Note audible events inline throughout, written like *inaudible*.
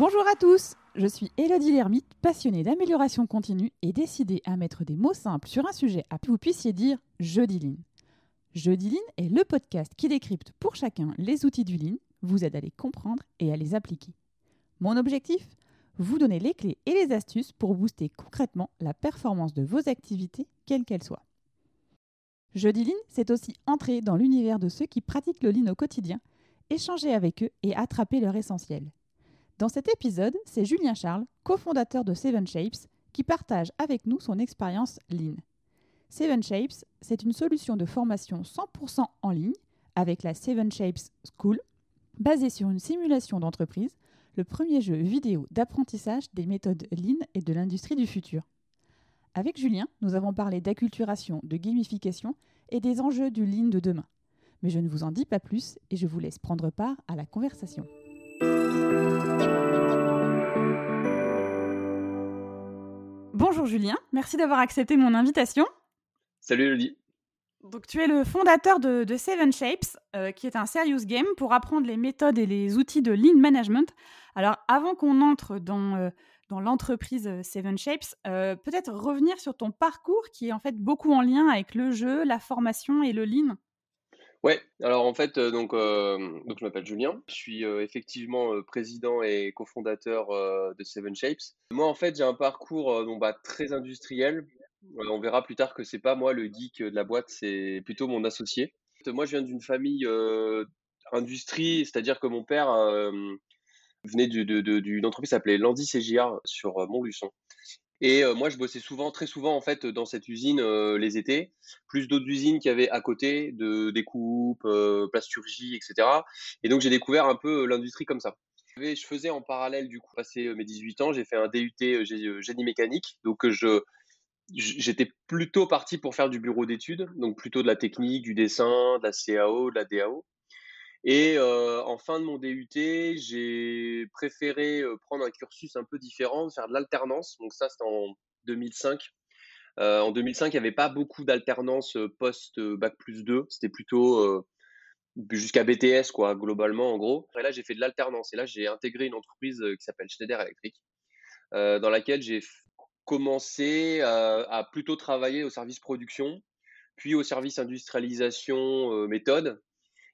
Bonjour à tous, je suis Elodie Lermite, passionnée d'amélioration continue et décidée à mettre des mots simples sur un sujet à que vous puissiez dire Je dis Lean. Je dis Lean est le podcast qui décrypte pour chacun les outils du Lean, vous aide à les comprendre et à les appliquer. Mon objectif Vous donner les clés et les astuces pour booster concrètement la performance de vos activités, quelles qu'elles soient. Jeudi Lean, c'est aussi entrer dans l'univers de ceux qui pratiquent le Lean au quotidien, échanger avec eux et attraper leur essentiel. Dans cet épisode, c'est Julien Charles, cofondateur de Seven Shapes, qui partage avec nous son expérience Lean. Seven Shapes, c'est une solution de formation 100% en ligne avec la Seven Shapes School, basée sur une simulation d'entreprise, le premier jeu vidéo d'apprentissage des méthodes Lean et de l'industrie du futur. Avec Julien, nous avons parlé d'acculturation, de gamification et des enjeux du Lean de demain. Mais je ne vous en dis pas plus et je vous laisse prendre part à la conversation. Bonjour Julien, merci d'avoir accepté mon invitation. Salut Elodie. Donc tu es le fondateur de, Seven Shapes, euh, qui est un serious game pour apprendre les méthodes et les outils de lean management. Alors avant qu'on entre dans, euh, dans l'entreprise euh, Seven Shapes, peut-être revenir sur ton parcours qui est en fait beaucoup en lien avec le jeu, la formation et le lean. Ouais, alors en fait, euh, donc, euh, donc je m'appelle Julien, je suis euh, effectivement président et cofondateur de Seven Shapes. Moi, en fait, j'ai un parcours bah, très industriel. on verra plus tard que c'est pas moi le geek de la boîte, c'est plutôt mon associé. Moi, je viens d'une famille industrie, c'est-à-dire que mon père venait d'une entreprise qui s'appelait Landy CGR sur Montluçon. Et moi, je bossais souvent, très souvent, en fait, dans cette usine les étés, plus d'autres usines qui avaient à côté de découpe, plasturgie, etc. Et donc, j'ai découvert un peu l'industrie comme ça. Je faisais en parallèle, du coup, passé mes 18 ans, j'ai fait un DUT génie mécanique. Donc, j'étais plutôt parti pour faire du bureau d'études, donc plutôt de la technique, du dessin, de la CAO, de la DAO. Et en fin de mon DUT, j'ai préféré prendre un cursus un peu différent, faire de l'alternance. Donc ça, c'était en 2005. en 2005, il n'y avait pas beaucoup d'alternance post-bac plus 2. C'était plutôt jusqu'à BTS, quoi, globalement, en gros. Et là, j'ai fait de l'alternance. Et là, j'ai intégré une entreprise qui s'appelle Schneider Electric, dans laquelle j'ai commencé à, plutôt travailler au service production, puis au service industrialisation méthode,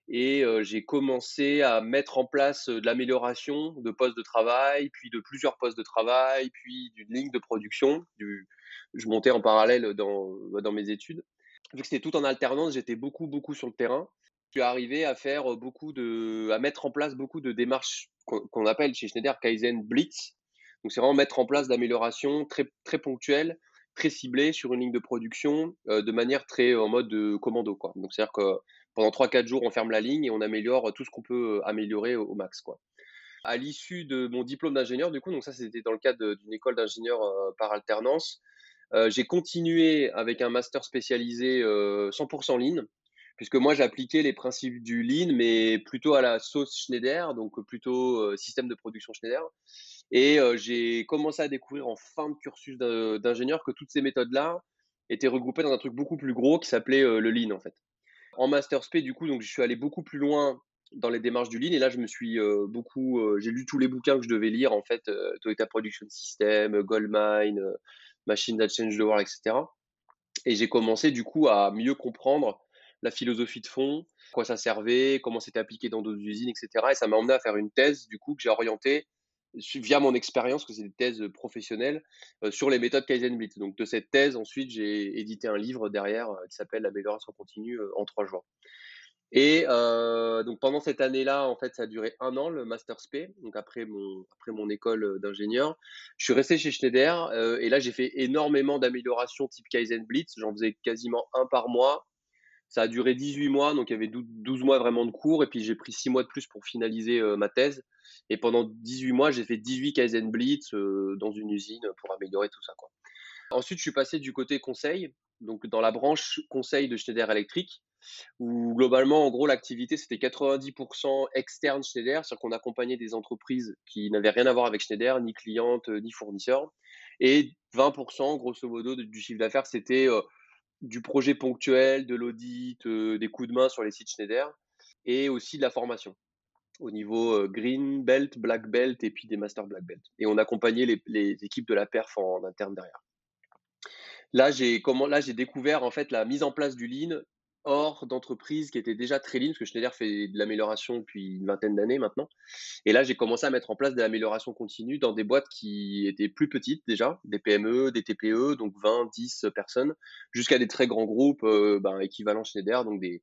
et j'ai commencé à mettre en place de l'amélioration de postes de travail, puis de plusieurs postes de travail, puis d'une ligne de production. Du... Je montais en parallèle dans, bah, dans mes études. Vu que c'était tout en alternance, j'étais beaucoup, beaucoup sur le terrain. Je suis arrivé à faire beaucoup de, à mettre en place beaucoup de démarches qu'on appelle chez Schneider Kaizen Blitz. Donc, c'est vraiment mettre en place d'améliorations très, très ponctuelles, très ciblées sur une ligne de production, de manière très en mode de commando, quoi. Donc, c'est-à-dire que pendant 3-4 jours, on ferme la ligne et on améliore tout ce qu'on peut euh, améliorer au, max. Quoi. À l'issue de mon diplôme d'ingénieur, du coup, donc ça c'était dans le cadre d'une école d'ingénieur euh, par alternance, euh, j'ai continué avec un master spécialisé 100% Lean, puisque moi j'appliquais les principes du Lean, mais plutôt à la sauce Schneider, donc plutôt système de production Schneider. Et j'ai commencé à découvrir en fin de cursus d'ingénieur que toutes ces méthodes-là étaient regroupées dans un truc beaucoup plus gros qui s'appelait le Lean en fait en master spé, du coup, donc je suis allé beaucoup plus loin dans les démarches du lean et là je me suis euh, beaucoup euh, j'ai lu tous les bouquins que je devais lire en fait euh, Toyota Production System Goldmine Machine That Change the World etc et j'ai commencé du coup à mieux comprendre la philosophie de fond quoi ça servait comment c'était appliqué dans d'autres usines etc et ça m'a emmené à faire une thèse du coup que j'ai orientée via mon expérience, que c'est des thèses professionnelles, sur les méthodes Kaizen Blitz. Donc de cette thèse, ensuite, j'ai édité un livre derrière qui s'appelle L'amélioration continue en trois jours. Et donc pendant cette année-là, en fait, ça a duré un an le master SP. Donc après mon après mon école d'ingénieur, je suis resté chez Schneider et là j'ai fait énormément d'améliorations type Kaizen Blitz. J'en faisais quasiment un par mois. Ça a duré 18 mois, donc il y avait 12 mois vraiment de cours, et puis j'ai pris 6 mois de plus pour finaliser ma thèse. Et pendant 18 mois, j'ai fait 18 Kaizen Blitz dans une usine pour améliorer tout ça. Ensuite, je suis passé du côté conseil, donc dans la branche conseil de Schneider Electric, où globalement, en gros, l'activité, c'était 90% externe Schneider, c'est-à-dire qu'on accompagnait des entreprises qui n'avaient rien à voir avec Schneider, ni clientes, ni fournisseurs. Et 20%, grosso modo, du chiffre d'affaires, c'était du projet ponctuel, de l'audit, des coups de main sur les sites Schneider, et aussi de la formation. au niveau green belt, black belt et puis des master black belt. Et on accompagnait les, équipes de la perf en, interne derrière. Là, j'ai comment là j'ai découvert en fait la mise en place du lean hors d'entreprise qui était déjà très lean parce que Schneider fait de l'amélioration depuis une vingtaine d'années maintenant. Et là, j'ai commencé à mettre en place de l'amélioration continue dans des boîtes qui étaient plus petites déjà, des PME, des TPE, donc 20, 10 personnes, jusqu'à des très grands groupes ben, équivalents Schneider, donc des,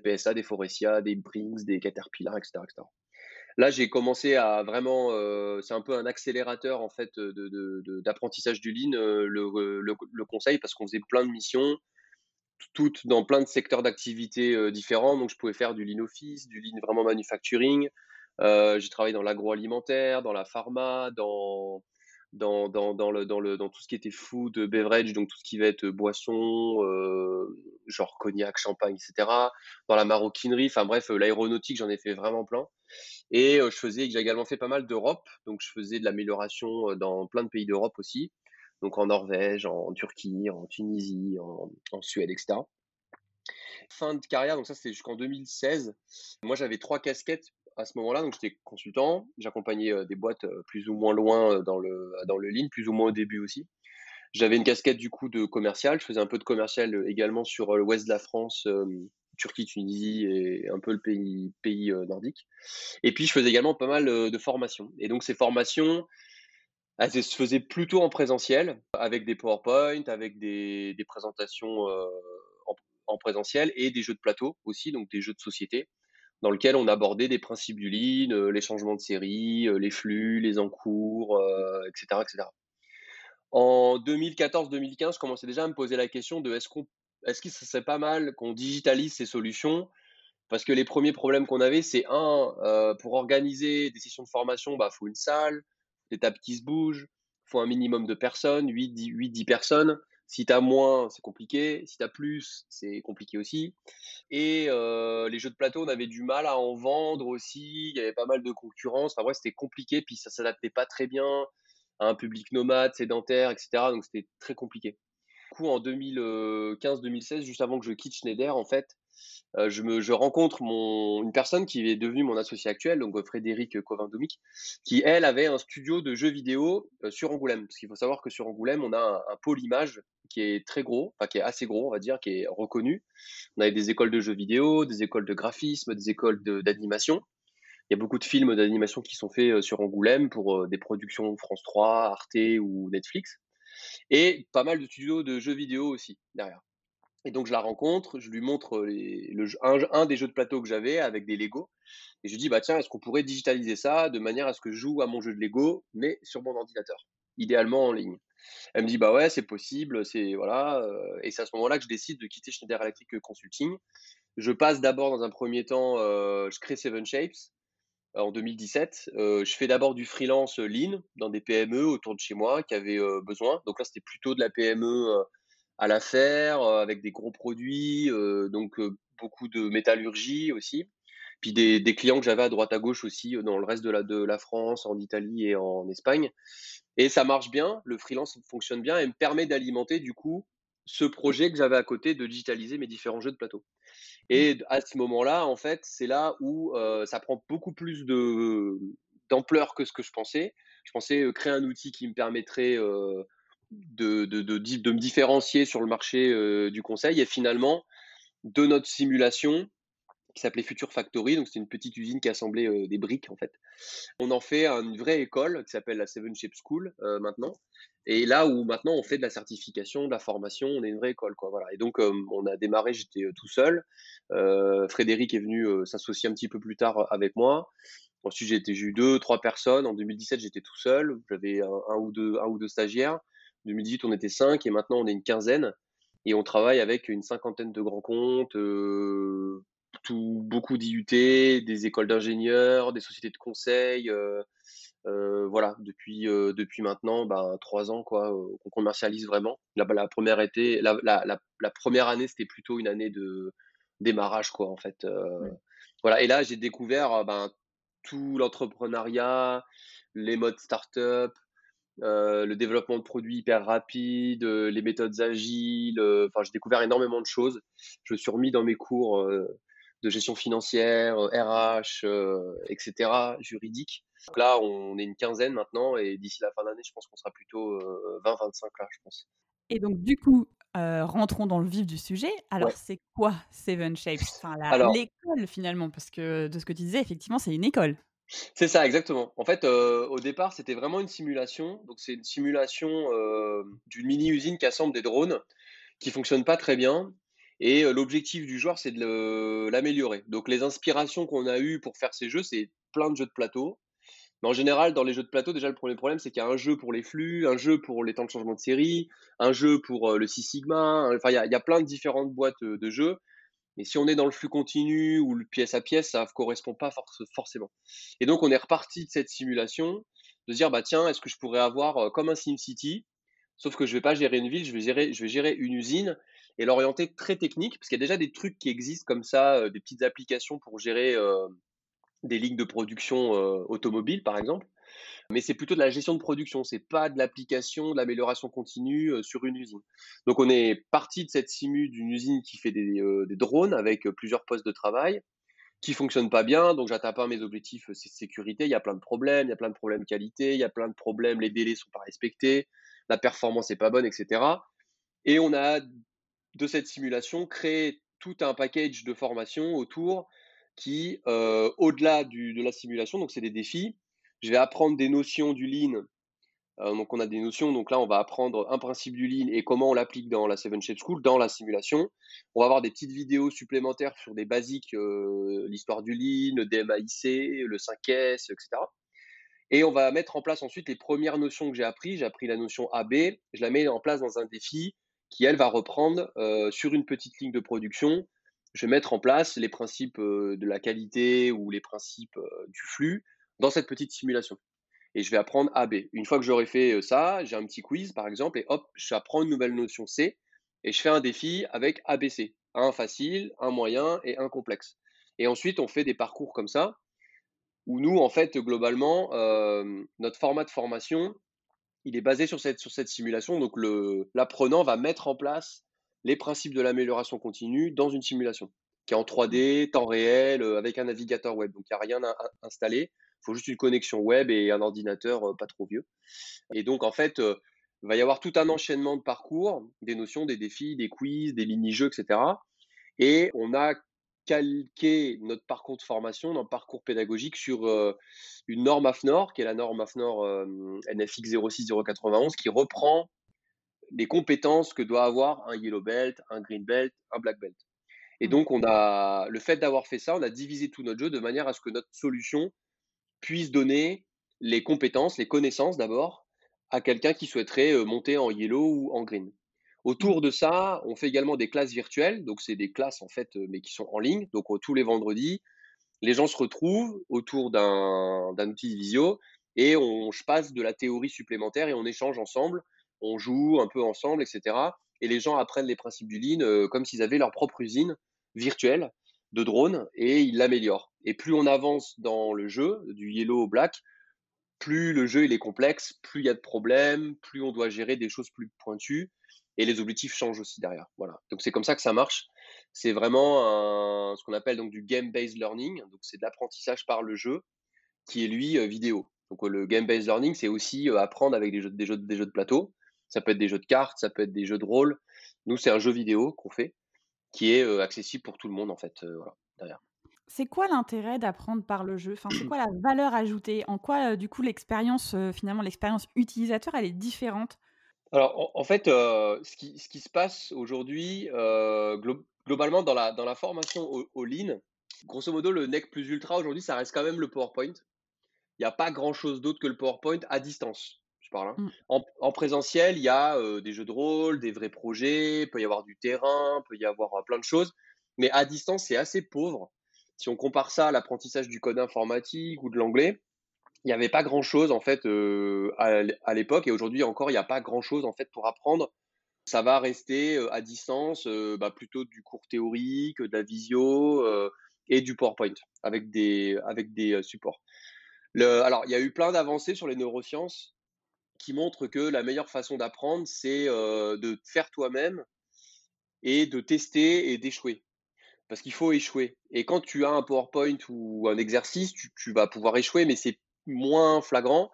PSA, des Forestia, des Brinks, des Caterpillar, etc. etc. Là, j'ai commencé à vraiment, euh, c'est un peu un accélérateur en fait d'apprentissage du lean, euh, le, le, conseil, parce qu'on faisait plein de missions, toutes dans plein de secteurs d'activité euh, différents. Donc, je pouvais faire du lean office, du lean vraiment manufacturing. j'ai travaillé dans l'agroalimentaire, dans la pharma, dans dans, dans, dans, le, dans, le, dans tout ce qui était food, beverage, donc tout ce qui va être boisson, euh, genre cognac, champagne, etc. Dans la maroquinerie, enfin bref, l'aéronautique, j'en ai fait vraiment plein. Et euh, je faisais, j'ai également fait pas mal d'Europe, donc je faisais de l'amélioration euh, dans plein de pays d'Europe aussi, donc en Norvège, en, Turquie, en Tunisie, en, Suède, etc. Fin de carrière, donc ça c'était jusqu'en 2016. Moi j'avais trois casquettes à ce moment-là, donc j'étais consultant, j'accompagnais euh, des boîtes euh, plus ou moins loin euh, dans le, dans le lean, plus ou moins au début aussi. J'avais une casquette du coup de commercial, je faisais un peu de commercial également sur l'ouest de la France, Turquie, Tunisie et un peu le pays, pays nordique. Et puis je faisais également pas mal de formations. Et donc ces formations, elles se faisaient plutôt en présentiel, avec des PowerPoint, avec des, présentations en, en, présentiel et des jeux de plateau aussi, donc des jeux de société dans lequel on abordait des principes du euh, les changements de série, les flux, les encours, etc., etc. En 2014-2015, je commençais déjà à me poser la question de est-ce qu'on est-ce que serait pas mal qu'on digitalise ces solutions? Parce que les premiers problèmes qu'on avait, c'est un, pour organiser des sessions de formation, il bah, faut une salle, des tables qui se bougent, faut un minimum de personnes, 8-10 personnes. Si tu as moins, c'est compliqué. Si tu as plus, c'est compliqué aussi. Et euh, les jeux de plateau, on avait du mal à en vendre aussi. Il y avait pas mal de concurrence. Enfin, c'était compliqué. Puis ça s'adaptait pas très bien à un public nomade, sédentaire, etc. Donc c'était très compliqué. Du coup, en 2015-2016, juste avant que je quitte Schneider, en fait, euh, je, rencontre une personne qui est devenue mon associé actuel, donc Frédéric Covindomic, qui elle avait un studio de jeux vidéo euh, sur Angoulême. Parce qu'il faut savoir que sur Angoulême, on a un, pôle image qui est très gros, enfin qui est assez gros, on va dire, qui est reconnu. On a des écoles de jeux vidéo, des écoles de graphisme, des écoles d'animation. Il y a beaucoup de films d'animation qui sont faits euh, sur Angoulême pour des productions France 3, Arte ou Netflix. Et pas mal de studios de jeux vidéo aussi derrière. Et donc je la rencontre, je lui montre un, des jeux de plateau que j'avais avec des Lego. Et je lui dis, bah tiens, est-ce qu'on pourrait digitaliser ça de manière à ce que je joue à mon jeu de Lego, mais sur mon ordinateur, idéalement en ligne? Elle me dit, bah ouais, c'est possible, c'est voilà. Euh, et c'est à ce moment-là que je décide de quitter Schneider Electric Consulting. Je passe d'abord dans un premier temps, euh, je crée Seven Shapes euh, en 2017. je fais d'abord du freelance lean dans des PME autour de chez moi qui avaient besoin. Donc là, c'était plutôt de la PME à la faire, avec des gros produits, donc beaucoup de métallurgie aussi. Puis des, des clients que j'avais à droite à gauche aussi dans le reste de la, de la France, en Italie et en Espagne. Et ça marche bien, le freelance fonctionne bien et me permet d'alimenter du coup ce projet que j'avais à côté de digitaliser mes différents jeux de plateau. Et à ce moment-là, en fait, c'est là où ça prend beaucoup plus de d'ampleur que ce que je pensais. Je pensais créer un outil qui me permettrait de, de, de, de, me différencier sur le marché euh, du conseil. Et finalement, de notre simulation, qui s'appelait Future Factory, donc c'est une petite usine qui assemblait euh, des briques en fait. On en fait une vraie école qui s'appelle la Seven Shape School euh, maintenant. Et là où maintenant on fait de la certification, de la formation, on est une vraie école quoi. Voilà. Et donc on a démarré, j'étais tout seul. Frédéric est venu s'associer un petit peu plus tard avec moi. Ensuite j'ai eu deux, trois personnes. En 2017 j'étais tout seul. J'avais un, un ou deux stagiaires. 2018, on était 5 et maintenant on est une quinzaine. Et on travaille avec une cinquantaine de grands comptes, euh, tout, beaucoup d'IUT, des écoles d'ingénieurs, des sociétés de conseil. Euh, euh, voilà, depuis, depuis maintenant ben, trois ans quoi, qu'on commercialise vraiment. La, la première été, la, la, la, première année, c'était plutôt une année de démarrage quoi en fait. Voilà, et là j'ai découvert ben, tout l'entrepreneuriat, les modes start-up, euh, le développement de produits hyper rapides, euh, les méthodes agiles. Euh, enfin, j'ai découvert énormément de choses. Je me suis remis dans mes cours de gestion financière, RH, etc., juridique. Donc là, on est une quinzaine maintenant et d'ici la fin d'année, je pense qu'on sera plutôt 20-25 là, je pense. Et donc, du coup, rentrons dans le vif du sujet. Alors, c'est quoi Seven Shapes? Enfin, L'école finalement, parce que de ce que tu disais, effectivement, c'est une école. C'est ça, exactement. En fait, au départ, c'était vraiment une simulation. Donc, c'est une simulation d'une mini-usine qui assemble des drones qui fonctionne pas très bien. Et l'objectif du joueur, c'est de l'améliorer. Donc, les inspirations qu'on a eues pour faire ces jeux, c'est plein de jeux de plateau. Mais en général, dans les jeux de plateau, déjà, le premier problème, c'est qu'il y a un jeu pour les flux, un jeu pour les temps de changement de série, un jeu pour euh, le Six Sigma. Enfin, il y, a, plein de différentes boîtes euh, de jeux. Et si on est dans le flux continu ou le pièce à pièce, ça ne correspond pas forcément. Et donc, on est reparti de cette simulation, de dire, bah tiens, est-ce que je pourrais avoir euh, comme un SimCity, sauf que je ne vais pas gérer une ville, je vais gérer, je vais gérer une usine et l'orienter très technique, parce qu'il y a déjà des trucs qui existent comme ça, des petites applications pour gérer des lignes de production automobile, par exemple. Mais c'est plutôt de la gestion de production, c'est pas de l'application, de l'amélioration continue sur une usine. Donc on est parti de cette simu d'une usine qui fait des, drones avec plusieurs postes de travail, qui fonctionnent pas bien, donc j'atteins pas mes objectifs de sécurité, il y a plein de problèmes, il y a plein de problèmes qualité, il y a plein de problèmes, les délais sont pas respectés, la performance est pas bonne, etc. Et on a de cette simulation créé tout un package de formation autour qui, euh, au-delà de la simulation, donc c'est des défis, je vais apprendre des notions du lean. Euh, donc on a des notions, donc là on va apprendre un principe du lean et comment on l'applique dans la Seven Shape School, dans la simulation. On va avoir des petites vidéos supplémentaires sur des basiques, euh, l'histoire du lean, le DMAIC, le 5S, etc. Et on va mettre en place ensuite les premières notions que j'ai appris. J'ai appris la notion AB, je la mets en place dans un défi qui, elle, va reprendre sur une petite ligne de production je vais mettre en place les principes de la qualité ou les principes du flux dans cette petite simulation. Et je vais apprendre A, B. Une fois que j'aurai fait ça, j'ai un petit quiz par exemple, et hop, j'apprends une nouvelle notion C, et je fais un défi avec ABC. Un facile, un moyen et un complexe. Et ensuite, on fait des parcours comme ça, où nous, en fait, globalement, notre format de formation, il est basé sur cette, sur cette simulation. Donc, l'apprenant va mettre en place les principes de l'amélioration continue dans une simulation qui est en 3D, temps réel, euh, avec un navigateur web. Donc, il n'y a rien à, installer. Il faut juste une connexion web et un ordinateur euh, pas trop vieux. Et donc, en fait, euh, il va y avoir tout un enchaînement de parcours, des notions, des défis, des quiz, des mini-jeux, etc. Et on a calqué notre parcours de formation, notre parcours pédagogique sur une norme AFNOR, qui est la norme AFNOR NFX 06091, qui reprend les compétences que doit avoir un yellow belt, un green belt, un black belt. Et mmh. donc, on a le fait d'avoir fait ça, on a divisé tout notre jeu de manière à ce que notre solution puisse donner les compétences, les connaissances d'abord à quelqu'un qui souhaiterait monter en yellow ou en green. Autour de ça, on fait également des classes virtuelles, donc c'est des classes en fait, mais qui sont en ligne. Donc tous les vendredis, les gens se retrouvent autour d'un outil visio et on, je passe de la théorie supplémentaire et on échange ensemble on joue un peu ensemble, etc. Et les gens apprennent les principes du lean euh, comme s'ils avaient leur propre usine virtuelle de drone et ils l'améliorent. Et plus on avance dans le jeu, du yellow au black, plus le jeu il est complexe, plus il y a de problèmes, plus on doit gérer des choses plus pointues et les objectifs changent aussi derrière. Voilà. Donc c'est comme ça que ça marche. C'est vraiment ce qu'on appelle donc du game-based learning. Donc c'est de l'apprentissage par le jeu qui est lui euh, vidéo. Donc le game-based learning, c'est aussi euh, apprendre avec des jeux, de plateau. Ça peut être des jeux de cartes, ça peut être des jeux de rôle. Nous, c'est un jeu vidéo qu'on fait qui est euh, accessible pour tout le monde, en fait, euh, derrière. C'est quoi l'intérêt d'apprendre par le jeu? Enfin, C'est *clears throat* quoi la valeur ajoutée? En quoi, euh, du coup, l'expérience, finalement, l'expérience utilisateur, elle est différente? Alors, en, fait, ce, qui, ce, qui, se passe aujourd'hui, globalement, dans la, dans la formation Lean, grosso modo, le NEC plus ultra, aujourd'hui, ça reste quand même le PowerPoint. Il n'y a pas grand-chose d'autre que le PowerPoint à distance. Hein. Mmh. En, présentiel, il y a des jeux de rôle, des vrais projets, peut y avoir du terrain, peut y avoir plein de choses. Mais à distance, c'est assez pauvre. Si on compare ça à l'apprentissage du code informatique ou de l'anglais, il n'y avait pas grand-chose en fait à, l'époque et aujourd'hui encore, il n'y a pas grand-chose en fait pour apprendre. Ça va rester à distance, bah, plutôt du cours théorique, de la visio et du PowerPoint avec des, supports. Alors, il y a eu plein d'avancées sur les neurosciences qui montre que la meilleure façon d'apprendre, c'est de faire toi-même et de tester et d'échouer. Parce qu'il faut échouer. Et quand tu as un PowerPoint ou un exercice, tu, vas pouvoir échouer, mais c'est moins flagrant.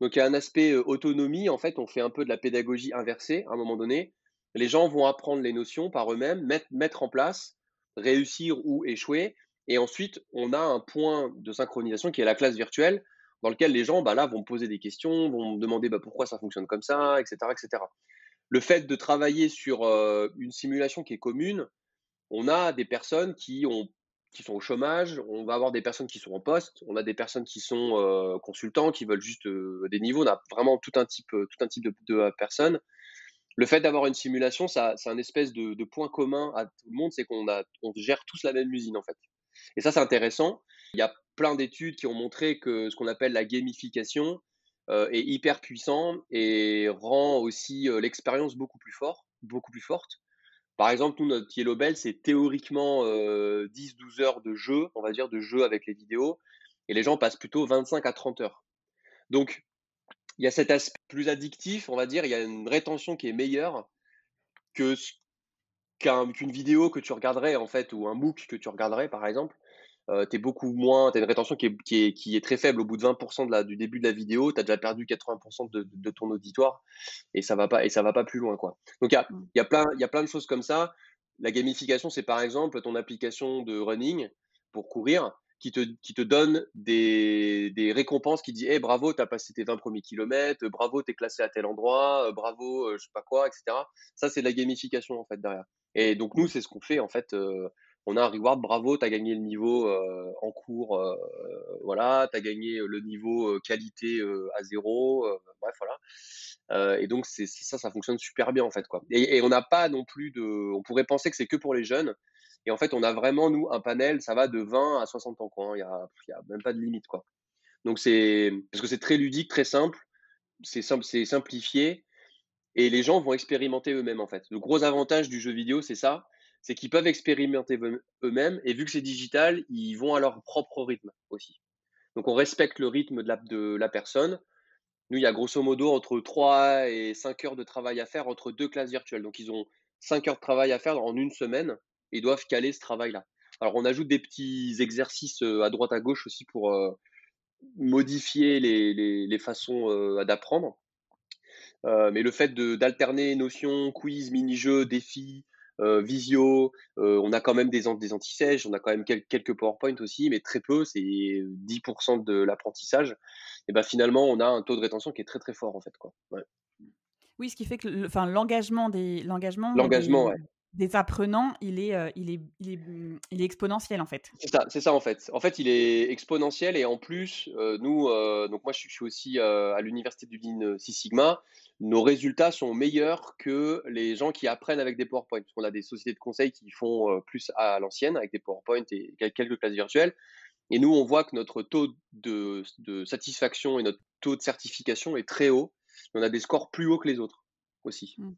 Donc il y a un aspect euh, autonomie, en fait, on fait un peu de la pédagogie inversée à un moment donné. Les gens vont apprendre les notions par eux-mêmes, mettre, en place, réussir ou échouer. Et ensuite, on a un point de synchronisation qui est la classe virtuelle, dans lequel les gens bah, là, vont poser des questions, vont demander bah, pourquoi ça fonctionne comme ça, etc. etc. Le fait de travailler sur euh, une simulation qui est commune, on a des personnes qui, ont, qui sont au chômage, on va avoir des personnes qui sont en poste, on a des personnes qui sont euh, consultants, qui veulent juste euh, des niveaux, on a vraiment tout un type, tout un type de, personnes. Le fait d'avoir une simulation, c'est un espèce de, point commun à tout le monde, c'est qu'on on gère tous la même usine en fait. Et ça, c'est intéressant. Il y a plein d'études qui ont montré que ce qu'on appelle la gamification euh, est hyper puissant et rend aussi euh, l'expérience beaucoup plus beaucoup plus forte. Par exemple, nous, notre Yellow Bell, c'est théoriquement 10-12 euh, heures de jeu, on va dire, de jeu avec les vidéos, et les gens passent plutôt 25 à 30 heures. Donc, il y a cet aspect plus addictif, on va dire, il y a une rétention qui est meilleure qu'une vidéo que tu regarderais en fait ou un MOOC que tu regarderais par exemple euh, tu es beaucoup moins, tu as une rétention qui est, qui, est, qui est, très faible au bout de 20% de la, du début de la vidéo, tu as déjà perdu 80% de, de, ton auditoire et ça va pas et ça va pas plus loin quoi. Donc il y a, y, a plein, y a plein de choses comme ça. La gamification, c'est par exemple ton application de running pour courir qui te, qui te donne des, des récompenses qui dit hey, bravo, tu as passé tes 20 premiers kilomètres, bravo, tu es classé à tel endroit, euh, bravo, euh, je sais pas quoi, etc. Ça, c'est de la gamification en fait derrière. Et donc nous, c'est ce qu'on fait en fait on a un reward, bravo, tu as gagné le niveau euh, en cours, euh, voilà, tu as gagné le niveau euh, qualité à zéro, bref, voilà. et donc, c'est ça, ça fonctionne super bien en fait. Quoi. Et, on n'a pas non plus de. On pourrait penser que c'est que pour les jeunes. Et en fait, on a vraiment, nous, un panel, ça va de 20 à 60 ans. Quoi, hein. Il n'y a, a, même pas de limite. Quoi. Donc, c'est. Parce que c'est très ludique, très simple, c'est simple, simplifié. Et les gens vont expérimenter eux-mêmes en fait. Le gros avantage du jeu vidéo, c'est ça c'est qu'ils peuvent expérimenter eux-mêmes et vu que c'est digital, ils vont à leur propre rythme aussi. Donc on respecte le rythme de la, personne. Nous, il y a grosso modo entre 3 et 5 heures de travail à faire entre deux classes virtuelles. Donc ils ont 5 heures de travail à faire en une semaine et doivent caler ce travail-là. Alors on ajoute des petits exercices euh, à droite à gauche aussi pour euh, modifier les, les, façons euh, d'apprendre. mais le fait d'alterner notions, quiz, mini-jeux, défis, euh, visio, euh, on a quand même des, des anti-sèches, on a quand même quelques PowerPoint aussi, mais très peu, c'est 10% de l'apprentissage. Et ben finalement, on a un taux de rétention qui est très très fort en fait. Quoi. Oui, ce qui fait que l'engagement des l'engagement des apprenants, il est, euh, il, est, il, est, mmh, il est exponentiel en fait. C'est ça, c'est ça en fait. En fait, il est exponentiel et en plus, euh, nous, euh, donc moi je suis aussi à l'université du Lean Six Sigma, nos résultats sont meilleurs que les gens qui apprennent avec des PowerPoint. On a des sociétés de conseil qui font plus à l'ancienne avec des PowerPoint et quelques classes virtuelles. Et nous, on voit que notre taux de, de satisfaction et notre taux de certification est très haut. On a des scores plus hauts que les autres aussi. Mmh.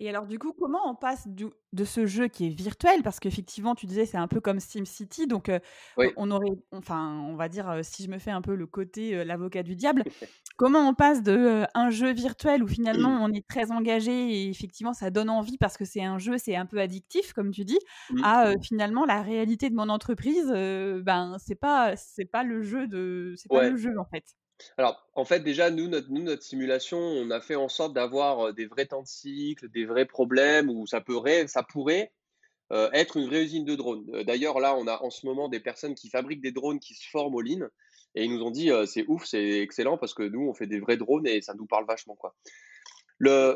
Et alors, du coup, comment on passe de ce jeu qui est virtuel? Parce qu'effectivement, tu disais, c'est un peu comme SimCity. Donc, on aurait, enfin, on va dire, si je me fais un peu le côté l'avocat du diable, *laughs* comment on passe de un jeu virtuel où finalement on est très engagé et effectivement ça donne envie parce que c'est un jeu, c'est un peu addictif, comme tu dis, mmh. à finalement la réalité de mon entreprise, ben, c'est pas, c'est pas le jeu de, c'est pas le jeu en fait. Alors, en fait, déjà, nous notre, nous, notre simulation, on a fait en sorte d'avoir des vrais temps de cycle, des vrais problèmes où ça pourrait, ça pourrait être une vraie usine de drones. D'ailleurs, là, on a en ce moment des personnes qui fabriquent des drones qui se forment au Lean et ils nous ont dit c'est ouf, c'est excellent parce que nous, on fait des vrais drones et ça nous parle vachement. Quoi.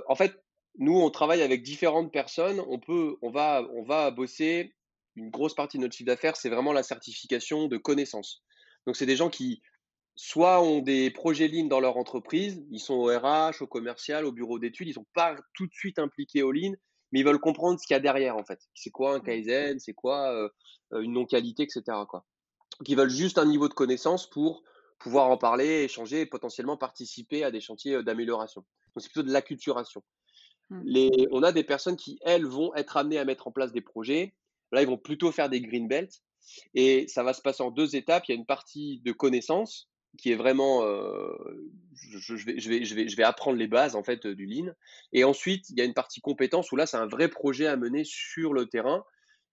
En fait, nous, on travaille avec différentes personnes. On, peut, on, va, on va bosser. Une grosse partie de notre chiffre d'affaires, c'est vraiment la certification de connaissances. Donc, c'est des gens qui soit ont des projets lignes dans leur entreprise, ils sont au RH, au commercial, au bureau d'études, ils sont pas tout de suite impliqués au lean, mais ils veulent comprendre ce qu'il y a derrière en fait. C'est quoi un mmh. Kaizen, c'est quoi euh, euh, une non-qualité, etc. Quoi. Donc ils veulent juste un niveau de connaissance pour pouvoir en parler, échanger et potentiellement participer à des chantiers euh, d'amélioration. Donc c'est plutôt de l'acculturation. Mmh. Les, on a des personnes qui, elles, vont être amenées à mettre en place des projets. Là, ils vont plutôt faire des green belts. Et ça va se passer en deux étapes. Il y a une partie de connaissance qui est vraiment, euh, je, vais, je, vais, je, vais, je vais apprendre les bases en fait du lean. Et ensuite, il y a une partie compétence où là, c'est un vrai projet à mener sur le terrain.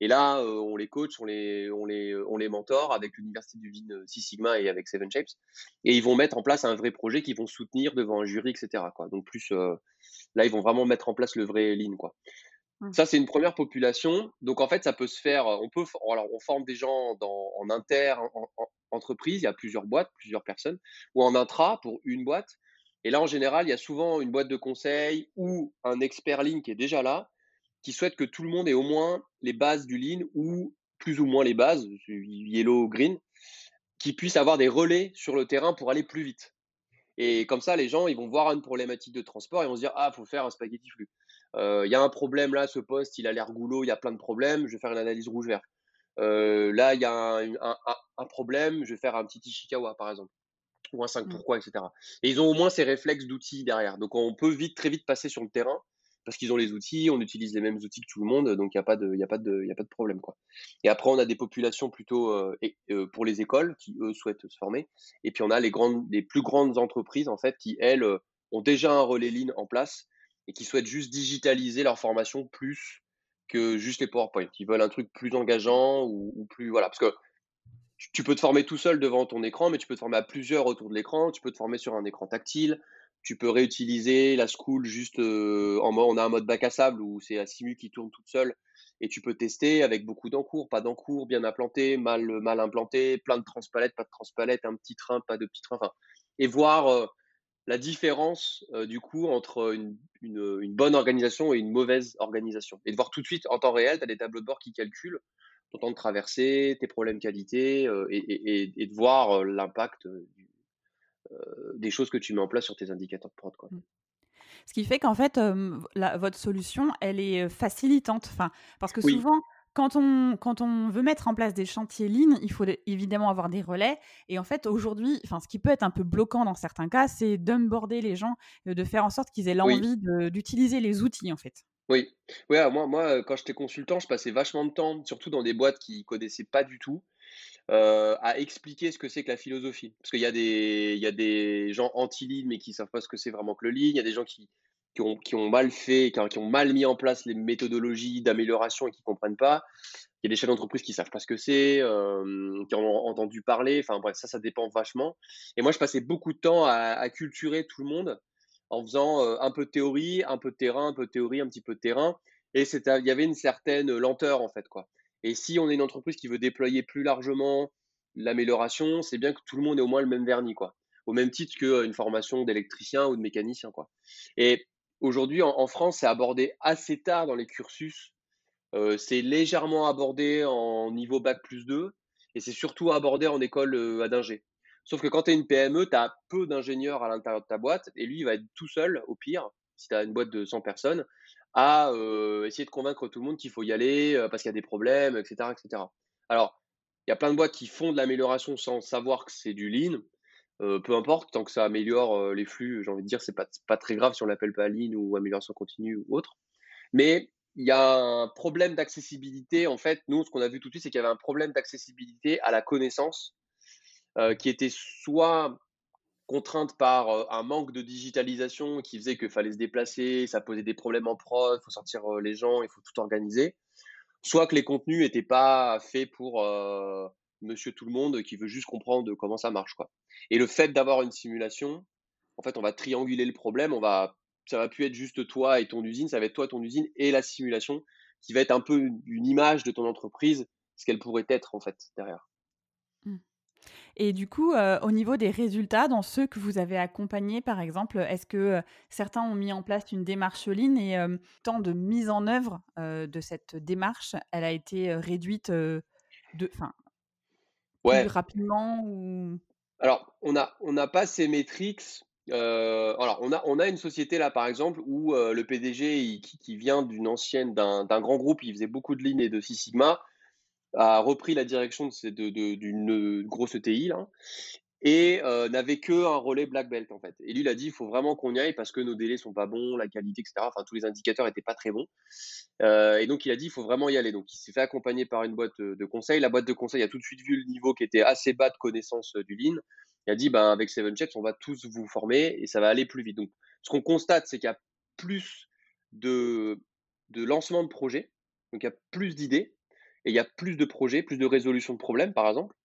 Et là, on les coach, on les, on les, on les mentore avec l'université du Lean Six Sigma et avec Seven Shapes. Et ils vont mettre en place un vrai projet qu'ils vont soutenir devant un jury, etc. Quoi. Donc plus, là, ils vont vraiment mettre en place le vrai Lean. Quoi. Mmh. Ça, c'est une première population. Donc, en fait, ça peut se faire. On peut, alors, on forme des gens dans, en inter, en, entreprise. Il y a plusieurs boîtes, plusieurs personnes, ou en intra pour une boîte. Et là, en général, il y a souvent une boîte de conseil ou un expert Lean qui est déjà là, qui souhaite que tout le monde ait au moins les bases du Lean ou plus ou moins les bases, yellow, green, qui puissent avoir des relais sur le terrain pour aller plus vite. Et comme ça, les gens, ils vont voir une problématique de transport et vont se dire, ah, faut faire un spaghetti flux. Euh, il y a un problème là, ce poste, il a l'air goulot, il y a plein de problèmes, je vais faire une analyse rouge-vert. Euh, là, il y a un, problème, je vais faire un petit Ishikawa, par exemple, ou un 5 mmh. pourquoi, etc. Et ils ont au moins ces réflexes d'outils derrière. Donc, on peut vite, très vite passer sur le terrain parce qu'ils ont les outils, on utilise les mêmes outils que tout le monde, donc il n'y a, pas de, y a, pas de, y a pas de problème. Quoi. Et après, on a des populations plutôt euh, pour les écoles qui, eux, souhaitent se former. Et puis, on a les, grandes, les plus grandes entreprises, en fait, qui, elles, ont déjà un relais ligne en place et qui souhaitent juste digitaliser leur formation plus que juste les PowerPoint. Ils veulent un truc plus engageant ou, plus. Voilà. Parce que tu peux te former tout seul devant ton écran, mais tu peux te former à plusieurs autour de l'écran. Tu peux te former sur un écran tactile. Tu peux réutiliser la school juste euh, en mode. On a un mode bac à sable où c'est la simu qui tourne toute seule et tu peux tester avec beaucoup d'encours, pas d'encours, bien implanté, mal, mal implanté, plein de transpalettes, pas de transpalettes, un petit train, pas de petit train. Enfin, et voir. Euh, la différence du coup entre une, bonne organisation et une mauvaise organisation. Et de voir tout de suite en temps réel, tu as des tableaux de bord qui calculent ton temps de traversée, tes problèmes qualité et, de voir l'impact des choses que tu mets en place sur tes indicateurs de prod. Quoi. Mmh. Ce qui fait qu'en fait, votre solution, elle est facilitante. Enfin, parce que souvent, quand on, quand on veut mettre en place des chantiers lignes, il faut évidemment avoir des relais. Et en fait, aujourd'hui, ce qui peut être un peu bloquant dans certains cas, c'est d'unborder les gens, euh, de faire en sorte qu'ils aient l'envie d'utiliser les outils, en fait. Oui, oui moi, moi, quand j'étais consultant, je passais vachement de temps, surtout dans des boîtes qui ne connaissaient pas du tout, euh, à expliquer ce que c'est que la philosophie. Parce qu'il y, a des, il y a des gens anti-lead, mais qui ne savent pas ce que c'est vraiment que le lead. Il y a des gens qui, qui ont, mal fait, qui, ont mal mis en place les méthodologies d'amélioration et qui ne comprennent pas. Il y a des chefs d'entreprise qui ne savent pas ce que c'est, euh, qui en ont entendu parler. Enfin bref, ça, ça dépend vachement. Et moi, je passais beaucoup de temps à, culturer tout le monde en faisant euh, un peu de théorie, un peu de terrain, un peu de théorie, un petit peu de terrain. Et il y avait une certaine lenteur, en fait. quoi. Et si on est une entreprise qui veut déployer plus largement l'amélioration, c'est bien que tout le monde ait au moins le même vernis. quoi au même titre qu'une formation d'électricien ou de mécanicien. Quoi. Et Aujourd'hui, en, France, c'est abordé assez tard dans les cursus. Euh, c'est légèrement abordé en niveau bac plus 2 et c'est surtout abordé en école euh, à d'ingé. Sauf que quand tu es une PME, tu as peu d'ingénieurs à l'intérieur de ta boîte et lui, il va être tout seul, au pire, si tu as une boîte de 100 personnes, à euh, essayer de convaincre tout le monde qu'il faut y aller parce qu'il y a des problèmes, etc. etc. Alors, il y a plein de boîtes qui font de l'amélioration sans savoir que c'est du lean. Euh, peu importe, tant que ça améliore euh, les flux, j'ai envie de dire, c'est pas, pas très grave si on l'appelle pas lean ou amélioration continue ou autre. Mais il y a un problème d'accessibilité. En fait, nous, ce qu'on a vu tout de suite, c'est qu'il y avait un problème d'accessibilité à la connaissance euh, qui était soit contrainte par un manque de digitalisation qui faisait qu'il fallait se déplacer, ça posait des problèmes en prod, il faut sortir les gens, il faut tout organiser, soit que les contenus n'étaient pas faits pour monsieur tout le monde qui veut juste comprendre comment ça marche. Quoi. Et le fait d'avoir une simulation, en fait, on va trianguler le problème, on va, ça va plus être juste toi et ton usine, ça va être toi, ton usine et la simulation qui va être un peu une, image de ton entreprise, ce qu'elle pourrait être en fait derrière. Mmh. Et du coup, euh, au niveau des résultats, dans ceux que vous avez accompagnés, par exemple, est-ce que euh, certains ont mis en place une démarche ligne et euh, temps de mise en œuvre de cette démarche, elle a été réduite de, ouais. plus rapidement ou... Alors, on n'a on a pas ces métriques. Euh, alors, on a, on a une société là, par exemple, où euh, le PDG, qui, vient d'une ancienne, d'un grand groupe, il faisait beaucoup de lignes et de Six Sigma, a repris la direction d'une de, de, grosse ETI là, et euh, n'avait que un relais black belt en fait. Et lui il a dit il faut vraiment qu'on y aille parce que nos délais sont pas bons, la qualité etc. Enfin tous les indicateurs étaient pas très bons. Euh, et donc il a dit il faut vraiment y aller. Donc il s'est fait accompagner par une boîte de conseil. La boîte de conseil a tout de suite vu le niveau qui était assez bas de connaissance euh, du lean. Il a dit ben avec Seven Checks on va tous vous former et ça va aller plus vite. Donc ce qu'on constate c'est qu'il y a plus de de lancement de projets, donc il y a plus d'idées et il y a plus de projets, plus de résolution de problèmes, par exemple.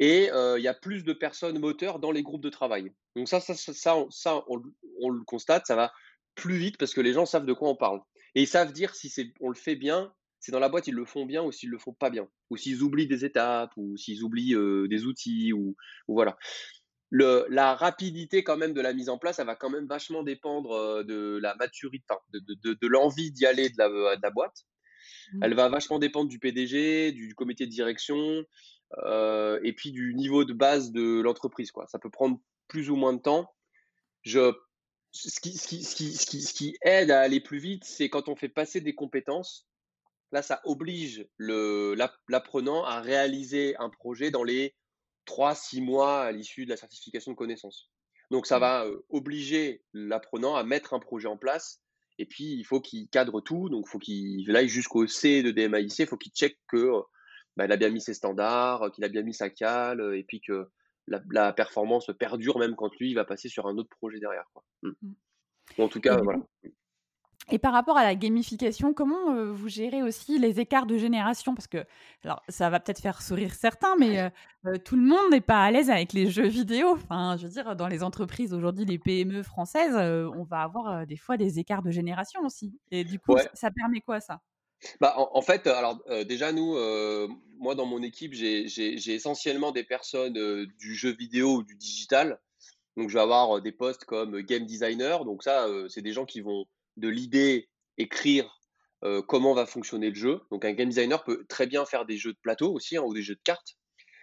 Et il y a plus de personnes moteurs dans les groupes de travail. Donc ça, ça, ça, ça, on, on, le constate, ça va plus vite parce que les gens savent de quoi on parle. Et ils savent dire si c'est, on le fait bien, c'est dans la boîte, ils le font bien ou s'ils le font pas bien. Ou s'ils oublient des étapes, ou s'ils oublient des outils, ou, voilà. Le, la rapidité quand même de la mise en place, ça va quand même vachement dépendre de la maturité, de, de, de l'envie d'y aller de la, de la boîte. Mmh. Elle va vachement dépendre du PDG, du comité de direction, euh, et puis du niveau de base de l'entreprise. Quoi. Ça peut prendre plus ou moins de temps. Je, ce, qui, ce, qui, ce, qui, ce, qui, ce qui aide à aller plus vite, c'est quand on fait passer des compétences. Là, ça oblige l'apprenant à réaliser un projet dans les 3-6 mois à l'issue de la certification de connaissances. Donc, ça mmh. va euh, obliger l'apprenant à mettre un projet en place. Et puis, il faut qu'il cadre tout. Donc, il faut qu'il aille jusqu'au C de DMAIC. Il faut qu'il check que euh, bah, il a bien mis ses standards, qu'il a bien mis sa cale, et puis que la, performance perdure même quand lui il va passer sur un autre projet derrière. Quoi. Mmh. Mmh. en tout cas, voilà. Et par rapport à la gamification, comment euh, vous gérez aussi les écarts de génération? Parce que, alors, ça va peut-être faire sourire certains, mais euh, euh, tout le monde n'est pas à l'aise avec les jeux vidéo. Enfin, je veux dire, dans les entreprises aujourd'hui, les PME françaises, on va avoir des fois des écarts de génération aussi. Et du coup, ça permet quoi ça? Bah, en, fait, alors déjà nous, moi dans mon équipe, j'ai essentiellement des personnes du jeu vidéo ou du digital. Donc je vais avoir des postes comme game designer. Donc ça, c'est des gens qui vont de l'idée écrire comment va fonctionner le jeu. Donc un game designer peut très bien faire des jeux de plateau aussi hein, ou des jeux de cartes.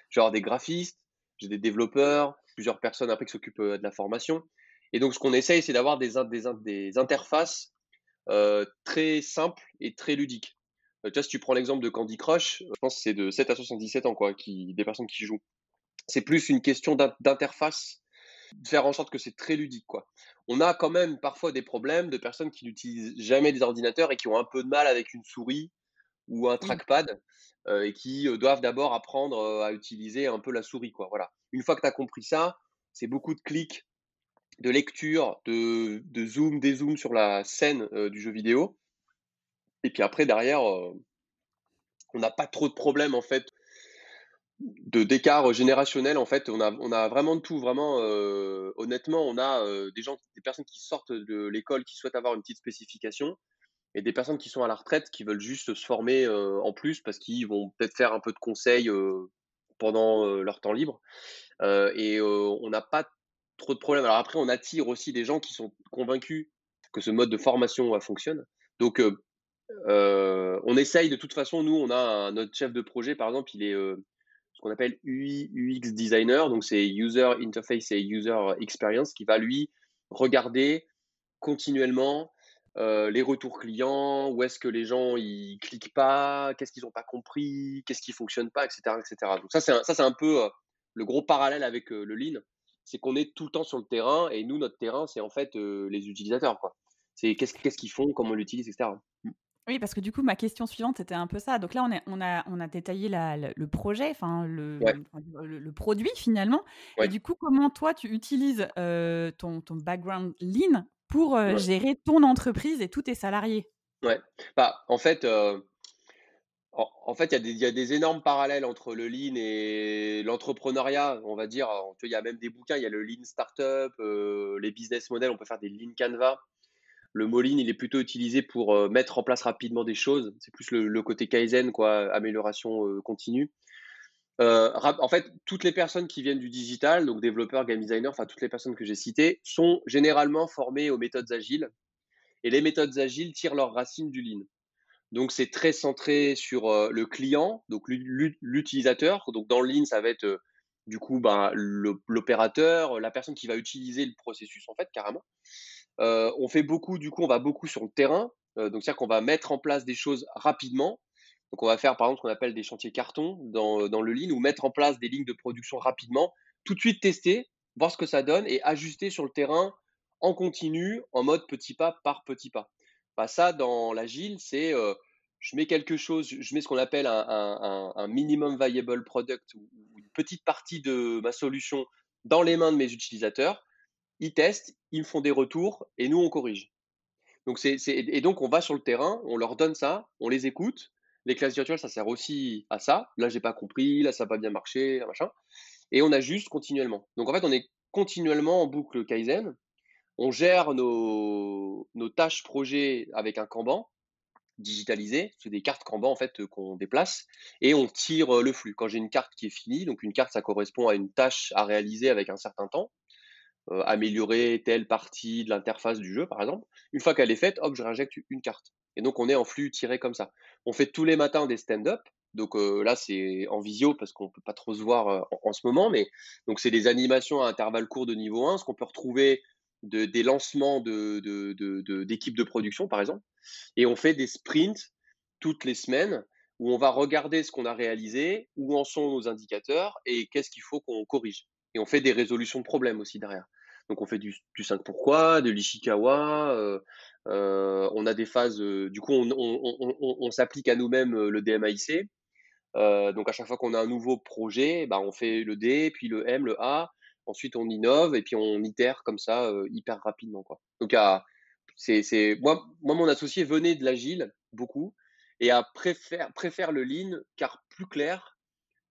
Je vais avoir des graphistes, j'ai des développeurs, plusieurs personnes après qui s'occupent de la formation. Et donc ce qu'on essaye, c'est d'avoir des, interfaces euh, très simple et très ludique. Euh, tu vois, si tu prends l'exemple de Candy Crush, je pense que c'est de 7 à 77 ans, quoi, qui, des personnes qui jouent. C'est plus une question d'interface, de faire en sorte que c'est très ludique, quoi. On a quand même parfois des problèmes de personnes qui n'utilisent jamais des ordinateurs et qui ont un peu de mal avec une souris ou un trackpad euh, et qui doivent d'abord apprendre à utiliser un peu la souris, quoi. Voilà. Une fois que tu as compris ça, c'est beaucoup de clics de lecture, de, zoom, dézoom sur la scène euh, du jeu vidéo. Et puis après, derrière, euh, on n'a pas trop de problèmes en fait de d'écart générationnel en fait on a on a vraiment de tout vraiment euh, honnêtement on a des gens des personnes qui sortent de l'école qui souhaitent avoir une petite spécification et des personnes qui sont à la retraite qui veulent juste se former en plus parce qu'ils vont peut-être faire un peu de conseils pendant leur temps libre et on n'a pas trop de problèmes. Alors après, on attire aussi des gens qui sont convaincus que ce mode de formation fonctionne. Donc, euh, euh, on essaye de toute façon, nous, on a notre chef de projet, par exemple, il est euh, ce qu'on appelle UI, UX designer, donc c'est User Interface et User Experience, qui va lui regarder continuellement les retours clients, où est-ce que les gens ils cliquent pas, qu'est-ce qu'ils n'ont pas compris, qu'est-ce qui fonctionne pas, etc., etc. Donc ça, c'est un, ça, c'est un peu le gros parallèle avec le Lean c'est qu'on est tout le temps sur le terrain et nous, notre terrain, c'est en fait les utilisateurs. Quoi. C'est qu'est-ce qu'ils font, comment on l'utilise, etc. Mmh. Oui, parce que du coup, ma question suivante était un peu ça. Donc là, on, est, on, a, on a détaillé le projet, enfin le, le, produit finalement. Et du coup, comment toi, tu utilises ton, ton background lean pour gérer ton entreprise et tous tes salariés? Ouais, bah, en fait, en, fait, il y, a des énormes parallèles entre le lean et l'entrepreneuriat. On va dire, il y a même des bouquins, il y a le lean startup, euh, les business models, on peut faire des lean canvas. Le mot lean, il est plutôt utilisé pour euh, mettre en place rapidement des choses. C'est plus le, côté kaizen, quoi, amélioration euh, continue. en fait, toutes les personnes qui viennent du digital, donc développeurs, game designers, enfin toutes les personnes que j'ai citées, sont généralement formées aux méthodes agiles. Et les méthodes agiles tirent leurs racines du lean. Donc c'est très centré sur le client, donc l'utilisateur. Donc dans le lean, ça va être du coup ben, l'opérateur, la personne qui va utiliser le processus en fait carrément. on fait beaucoup, du coup, on va beaucoup sur le terrain. donc c'est-à-dire qu'on va mettre en place des choses rapidement. Donc on va faire par exemple ce qu'on appelle des chantiers cartons dans, dans le lean ou mettre en place des lignes de production rapidement, tout de suite tester, voir ce que ça donne et ajuster sur le terrain en continu, en mode petit pas par petit pas. Bah, ça, dans l'agile, c'est je mets quelque chose, je mets ce qu'on appelle un, minimum viable product ou une petite partie de ma solution dans les mains de mes utilisateurs. Ils testent, ils me font des retours et nous, on corrige. Donc c'est, et donc, on va sur le terrain, on leur donne ça, on les écoute. Les classes virtuelles, ça sert aussi à ça. Là, j'ai pas compris, là, ça n'a pas bien marché, machin. Et on ajuste continuellement. Donc en fait, on est continuellement en boucle Kaizen. On gère nos, tâches projets avec un Kanban digitalisé. C'est des cartes Kanban en fait qu'on déplace et on tire le flux. Quand j'ai une carte qui est finie, donc une carte, ça correspond à une tâche à réaliser avec un certain temps. Euh, améliorer telle partie de l'interface du jeu, par exemple. Une fois qu'elle est faite, hop, je réinjecte une carte. Et donc, on est en flux tiré comme ça. On fait tous les matins des stand-up. Donc euh, là, c'est en visio parce qu'on peut pas trop se voir euh, en, ce moment. Mais donc, c'est des animations à intervalles courts de niveau 1, ce qu'on peut retrouver de, des lancements d'équipes de, de, production, par exemple. Et on fait des sprints toutes les semaines où on va regarder ce qu'on a réalisé, où en sont nos indicateurs et qu'est-ce qu'il faut qu'on corrige. Et on fait des résolutions de problèmes aussi derrière. Donc on fait du, du 5 pourquoi, de l'Ishikawa, euh, euh, on a des phases, euh, du coup on s'applique à nous-mêmes le DMAIC. donc à chaque fois qu'on a un nouveau projet, bah, on fait le D, puis le M, le A, ensuite on innove et puis on itère comme ça hyper rapidement. Quoi. Donc c'est, c'est, moi, moi, mon associé venait de l'agile beaucoup et a préfère, préfère le lean car plus clair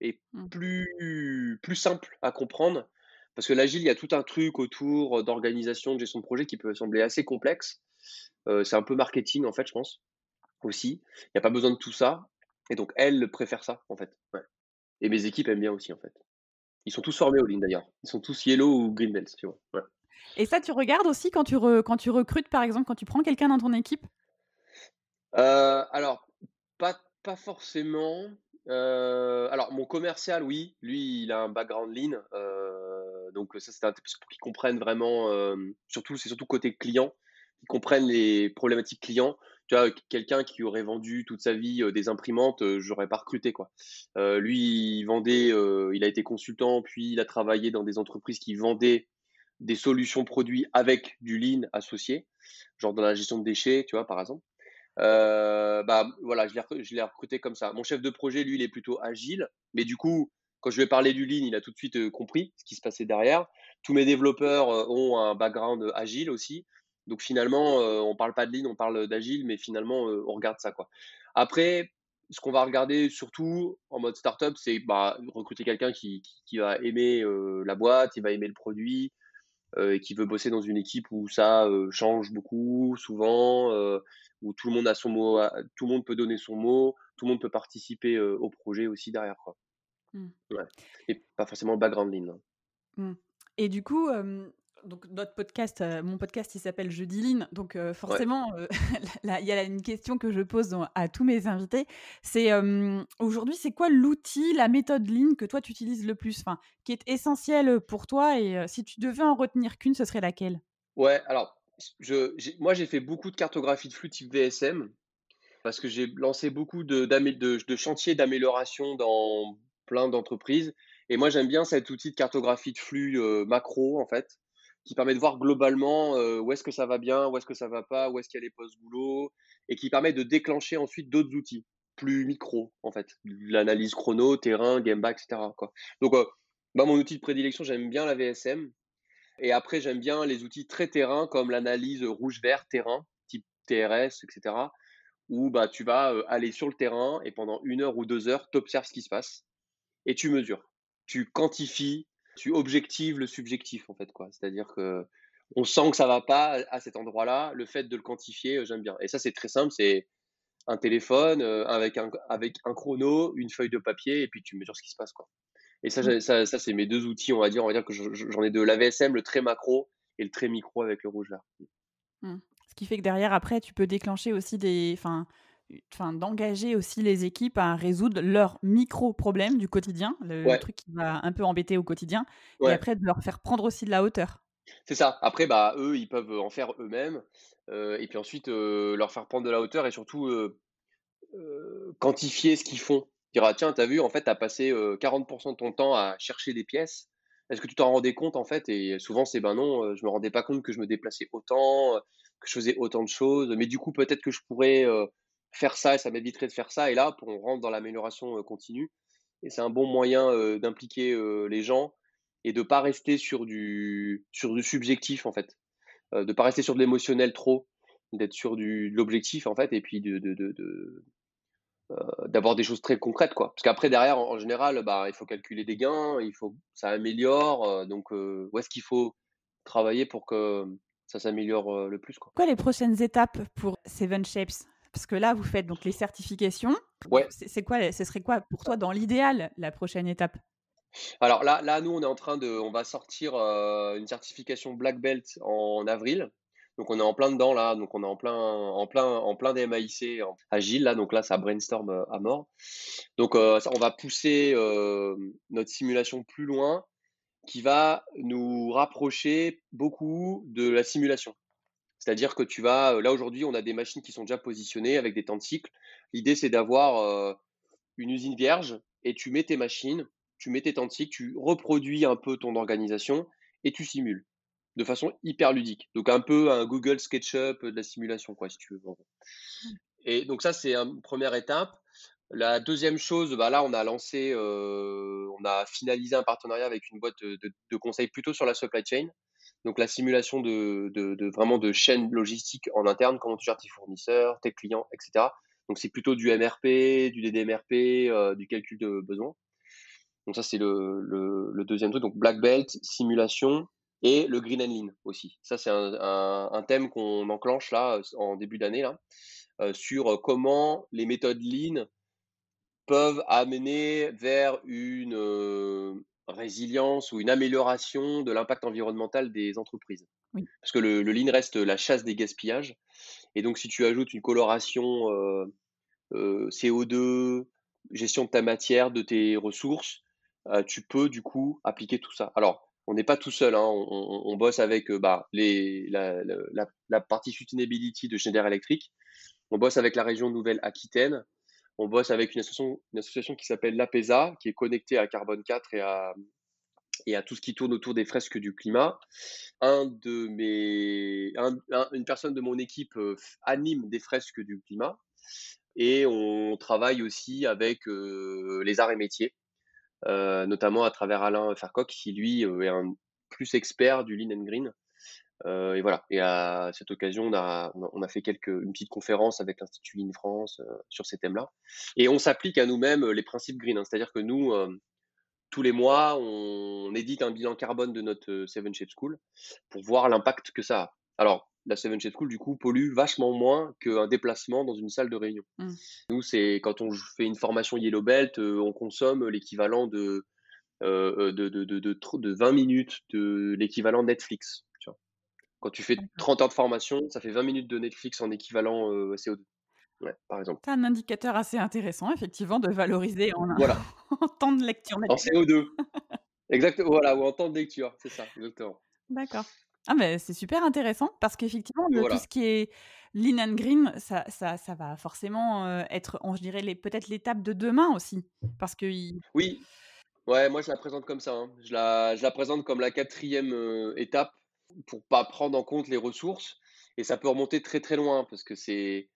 et mmh. plus, plus simple à comprendre parce que l'agile, il y a tout un truc autour d'organisation, de gestion de projet qui peut sembler assez complexe. c'est un peu marketing, en fait, je pense, aussi. Il n'y a pas besoin de tout ça. Et donc, elle préfère ça, en fait. Et mes équipes aiment bien aussi, en fait. Ils sont tous formés au Lean, d'ailleurs. Ils sont tous Yellow ou Green Belt, tu vois. Et ça, tu regardes aussi quand tu, quand tu recrutes, par exemple, quand tu prends quelqu'un dans ton équipe? Alors, pas, pas forcément. alors, mon commercial, oui, lui, il a un background lean. donc, ça, c'est pour qu'ils comprennent vraiment, surtout, c'est surtout côté client, qu'ils comprennent les problématiques clients. Tu vois, quelqu'un qui aurait vendu toute sa vie des imprimantes, j'aurais pas recruté, quoi. lui, il vendait, il a été consultant, puis il a travaillé dans des entreprises qui vendaient des solutions produits avec du lean associé, genre dans la gestion de déchets, tu vois, par exemple. Euh, bah voilà, je l'ai recruté comme ça. Mon chef de projet, lui, il est plutôt agile, mais du coup, quand je lui ai parlé du lean, il a tout de suite euh, compris ce qui se passait derrière. Tous mes développeurs euh, ont un background agile aussi. Donc finalement, on parle pas de lean, on parle d'agile, mais finalement, on regarde ça quoi. Après, ce qu'on va regarder surtout en mode startup, c'est bah, recruter quelqu'un qui, qui, va aimer la boîte, il va aimer le produit, et qui veut bosser dans une équipe où ça change beaucoup, souvent, où tout le monde a son mot, tout le monde peut donner son mot, tout le monde peut participer au projet aussi derrière, quoi. Mmh. Et pas forcément le background lean. Hein. Mmh. Et du coup, donc notre podcast, mon podcast, il s'appelle Jeudi Lean. Donc forcément, *laughs* il y a une question que je pose à tous mes invités. C'est aujourd'hui, c'est quoi l'outil, la méthode Lean que toi tu utilises le plus, enfin, qui est essentiel pour toi Et si tu devais en retenir qu'une, ce serait laquelle? Ouais, alors je, moi j'ai fait beaucoup de cartographie de flux type VSM parce que j'ai lancé beaucoup de, de, de chantiers d'amélioration dans plein d'entreprises. Et moi j'aime bien cet outil de cartographie de flux macro en fait qui permet de voir globalement où est-ce que ça va bien, où est-ce que ça va pas, où est-ce qu'il y a les postes boulot, et qui permet de déclencher ensuite d'autres outils plus micro en fait, l'analyse chrono, terrain, gameback, etc. Donc bah, mon outil de prédilection, j'aime bien la VSM, et après j'aime bien les outils très terrain comme l'analyse rouge-vert terrain, type TRS, etc. Où bah tu vas aller sur le terrain et pendant une heure ou deux heures, tu observes ce qui se passe et tu mesures, tu quantifies tu objectives le subjectif en fait quoi. C'est-à-dire que on sent que ça va pas à cet endroit-là. Le fait de le quantifier, euh, j'aime bien. Et ça c'est très simple, c'est un téléphone euh, avec un avec un chrono, une feuille de papier et puis tu mesures ce qui se passe quoi. Et ça, mmh. ça, ça c'est mes deux outils, on va dire. On va dire que j'en ai deux, la VSM, le très macro et le très micro avec le rouge vert. Mmh. Ce qui fait que derrière, après, tu peux déclencher aussi des, enfin, enfin, d'engager aussi les équipes à résoudre leurs micro-problèmes du quotidien, le, truc qui va un peu embêter au quotidien, et après de leur faire prendre aussi de la hauteur. C'est ça. Après, bah, eux, ils peuvent en faire eux-mêmes, euh, et puis ensuite euh, leur faire prendre de la hauteur et surtout euh, quantifier ce qu'ils font. Dire, ah, tiens, t'as vu, en fait, t'as passé 40% de ton temps à chercher des pièces. Est-ce que tu t'en rendais compte, en fait? Et souvent, c'est ben non, je me rendais pas compte que je me déplaçais autant, que je faisais autant de choses, mais du coup, peut-être que je pourrais faire ça et ça m'éviterait de faire ça. Et là, pour, on rentre dans l'amélioration continue. Et c'est un bon moyen d'impliquer les gens et de pas rester sur du, sur du subjectif, en fait. de pas rester sur de l'émotionnel trop, d'être sur du, de l'objectif, en fait, et puis de, de, d'avoir des choses très concrètes, quoi. Parce qu'après, derrière, en, général, bah, il faut calculer des gains, il faut ça améliore. donc, où est-ce qu'il faut travailler pour que ça s'améliore le plus, quoi. Quoi les prochaines étapes pour Seven Shapes? Parce que là, vous faites donc les certifications. Ouais. C'est quoi Ce serait quoi pour toi, dans l'idéal, la prochaine étape? Alors là, là, nous, on est en train de, on va sortir une certification Black Belt en avril. Donc on est en plein dedans là, donc on est en plein, en plein, en plein DMAIC agile là, donc là ça brainstorm euh, à mort. Donc euh, on va pousser euh, notre simulation plus loin, qui va nous rapprocher beaucoup de la simulation. C'est-à-dire que tu vas, là aujourd'hui on a des machines qui sont déjà positionnées avec des temps de cycle. L'idée c'est d'avoir une usine vierge et tu mets tes machines, tu mets tes temps de cycle, tu reproduis un peu ton organisation et tu simules de façon hyper ludique. Donc un peu un Google SketchUp de la simulation, quoi, si tu veux. Mmh. Et donc ça, c'est une première étape. La deuxième chose, bah là, on a lancé, euh, on a finalisé un partenariat avec une boîte de, de, conseils plutôt sur la supply chain. Donc la simulation de, de, vraiment de chaînes logistiques en interne, comment tu gères tes fournisseurs, tes clients, etc. Donc c'est plutôt du MRP, du DDMRP, euh, du calcul de besoins. Donc ça c'est le, le, deuxième truc. Donc black belt, simulation et le green and lean aussi. Ça, c'est un, thème qu'on enclenche là en début d'année là, euh, sur euh, comment les méthodes lean peuvent amener vers une résilience ou une amélioration de l'impact environnemental des entreprises. Parce que le, lean reste la chasse des gaspillages. Et donc, si tu ajoutes une coloration CO2, gestion de ta matière, de tes ressources, tu peux du coup appliquer tout ça. Alors, on n'est pas tout seul. Hein. On, bosse avec euh, bah, les, la, partie sustainability de Schneider Electric. On bosse avec la région Nouvelle-Aquitaine. On bosse avec une association, une association qui s'appelle l'APESA, qui est connectée à Carbone 4 et à, et à tout ce qui tourne autour des fresques du climat. Un de mes, une personne de mon équipe euh, anime des fresques du climat. Et on travaille aussi avec euh, les arts et métiers. Euh, notamment à travers Alain Farcock, qui lui est un plus expert du lean and green. Euh, et voilà. Et à cette occasion, on a, on a fait quelques, une petite conférence avec l'Institut Lean France sur ces thèmes-là. Et on s'applique à nous-mêmes les principes green. Hein. C'est-à-dire que nous, tous les mois, on, édite un bilan carbone de notre Seven Shape School pour voir l'impact que ça a. Alors, la Seven Shade School, du coup, pollue vachement moins qu'un déplacement dans une salle de réunion. Mmh. Nous, c'est quand on fait une formation Yellow Belt, euh, on consomme l'équivalent de, euh, de, de, de, de, 20 minutes de l'équivalent Netflix. Quand tu fais 30 heures de formation, ça fait 20 minutes de Netflix en équivalent euh, CO2. Ouais, par exemple. C'est un indicateur assez intéressant, effectivement, de valoriser en, voilà. *laughs* en temps de lecture. En CO2. *laughs* Exactement, voilà, ou en temps de lecture, c'est ça, exactement. D'accord. Ah mais c'est super intéressant parce qu'effectivement, tout ce qui est lean and green, ça, ça, ça va forcément être, je dirais, peut-être l'étape de demain aussi. Parce que... Oui, ouais, moi je la présente comme ça. Hein. Je, la, je, la, présente comme la quatrième étape pour pas prendre en compte les ressources. Et ça peut remonter très très loin parce que c'est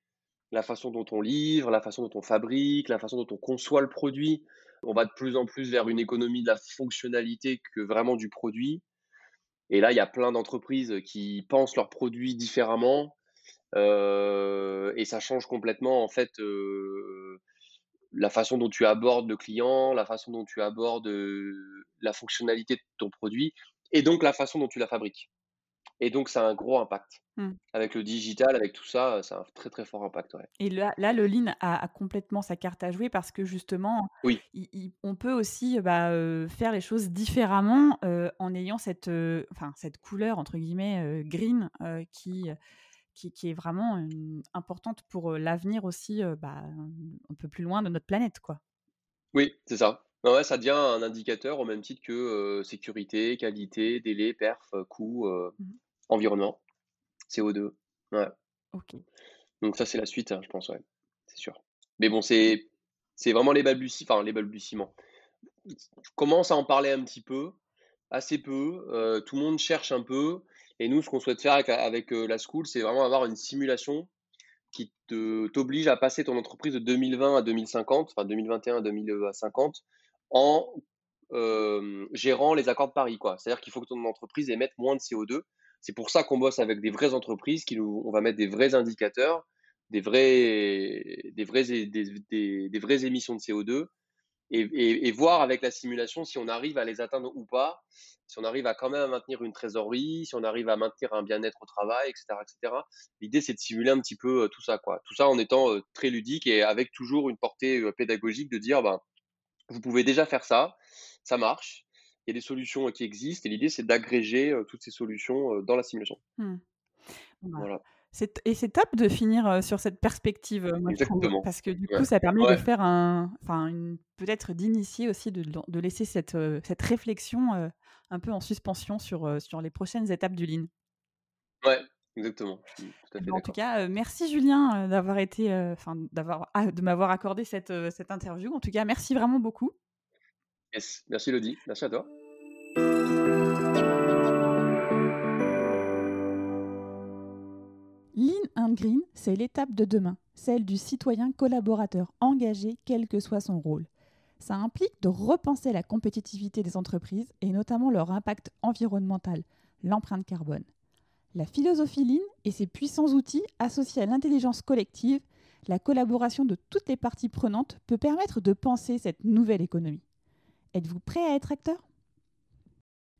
la façon dont on livre, la façon dont on fabrique, la façon dont on conçoit le produit. On va de plus en plus vers une économie de la fonctionnalité que vraiment du produit. Et là, il y a plein d'entreprises qui pensent leurs produits différemment. Euh, et ça change complètement, en fait, euh, la façon dont tu abordes le client, la façon dont tu abordes euh, la fonctionnalité de ton produit, et donc la façon dont tu la fabriques. Et donc, ça a un gros impact. Mmh. Avec le digital, avec tout ça, ça a un très très fort impact. Et là, là, le lean a, complètement sa carte à jouer parce que justement, oui. on peut aussi bah, faire les choses différemment en ayant cette, enfin, cette couleur, entre guillemets, green qui, qui, est vraiment importante pour l'avenir aussi, bah, un peu plus loin de notre planète. quoi. Oui, c'est ça. Ouais, ça devient un indicateur au même titre que sécurité, qualité, délai, perf, coût. Mmh environnement, CO2. Ouais. Ok. Donc ça, c'est la suite, hein, je pense, ouais. C'est sûr. Mais bon, c'est, c'est vraiment les balbutiements. Enfin, les balbutiements. Je commence à en parler un petit peu, assez peu. Euh, tout le monde cherche un peu. Et nous, ce qu'on souhaite faire avec, euh, la school, c'est vraiment avoir une simulation qui te, t'oblige à passer ton entreprise de 2020 à 2050, enfin 2021 à 2050, en euh, gérant les accords de Paris. Quoi. C'est-à-dire qu'il faut que ton entreprise émette moins de CO2 c'est pour ça qu'on bosse avec des vraies entreprises, qui nous, on va mettre des vrais indicateurs des, vrais, des, vrais, des, des, des vraies émissions de CO2 et, et, voir avec la simulation si on arrive à les atteindre ou pas, si on arrive à quand même maintenir une trésorerie, si on arrive à maintenir un bien-être au travail, etc. etc. L'idée, c'est de simuler un petit peu tout ça. Quoi. Tout ça en étant très ludique et avec toujours une portée pédagogique de dire, ben, vous pouvez déjà faire ça, ça marche, il y a des solutions qui existent et l'idée, c'est d'agréger toutes ces solutions dans la simulation. Mmh. Bah, voilà. Et c'est top de finir sur cette perspective, moi, parce que du coup, ça permet de faire un, enfin, peut-être d'initier aussi, de, de, laisser cette, cette réflexion un peu en suspension sur, sur les prochaines étapes du Lean. Ouais, exactement. en tout cas, merci Julien d'avoir été, enfin, d'avoir, ah, de m'avoir accordé cette, cette interview. En tout cas, merci vraiment beaucoup. Merci Lodi, merci à toi. Green, c'est l'étape de demain, celle du citoyen collaborateur engagé quel que soit son rôle. Ça implique de repenser la compétitivité des entreprises et notamment leur impact environnemental, l'empreinte carbone. La philosophie Lean et ses puissants outils associés à l'intelligence collective, la collaboration de toutes les parties prenantes peut permettre de penser cette nouvelle économie. Êtes-vous prêt à être acteur?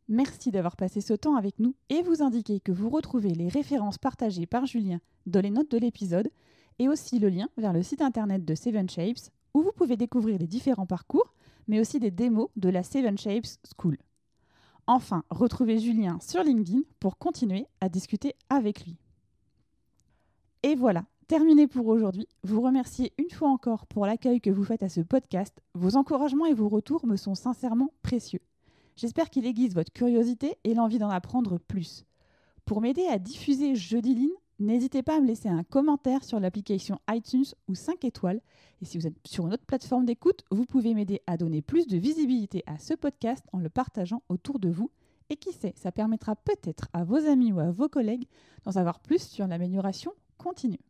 Merci d'avoir passé ce temps avec nous et vous indiquer que vous retrouvez les références partagées par Julien dans les notes de l'épisode et aussi le lien vers le site internet de Seven Shapes où vous pouvez découvrir les différents parcours mais aussi des démos de la Seven Shapes School. Enfin, retrouvez Julien sur LinkedIn pour continuer à discuter avec lui. Et voilà, terminé pour aujourd'hui. Vous remerciez une fois encore pour l'accueil que vous faites à ce podcast. Vos encouragements et vos retours me sont sincèrement précieux. J'espère qu'il aiguise votre curiosité et l'envie d'en apprendre plus. Pour m'aider à diffuser Jeudi Lean, n'hésitez pas à me laisser un commentaire sur l'application iTunes ou 5 étoiles. Et si vous êtes sur une autre plateforme d'écoute, vous pouvez m'aider à donner plus de visibilité à ce podcast en le partageant autour de vous. Et qui sait, ça permettra peut-être à vos amis ou à vos collègues d'en savoir plus sur l'amélioration continue.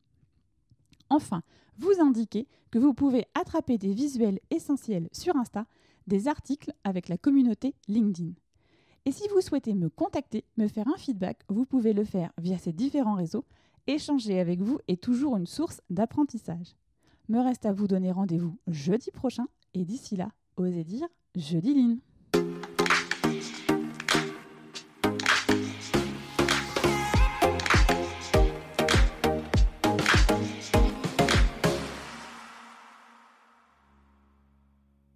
Enfin, vous indiquez que vous pouvez attraper des visuels essentiels sur Insta des articles avec la communauté LinkedIn. Et si vous souhaitez me contacter, me faire un feedback, vous pouvez le faire via ces différents réseaux. Échanger avec vous est toujours une source d'apprentissage. Me reste à vous donner rendez-vous jeudi prochain et d'ici là, osez dire jeudi Line.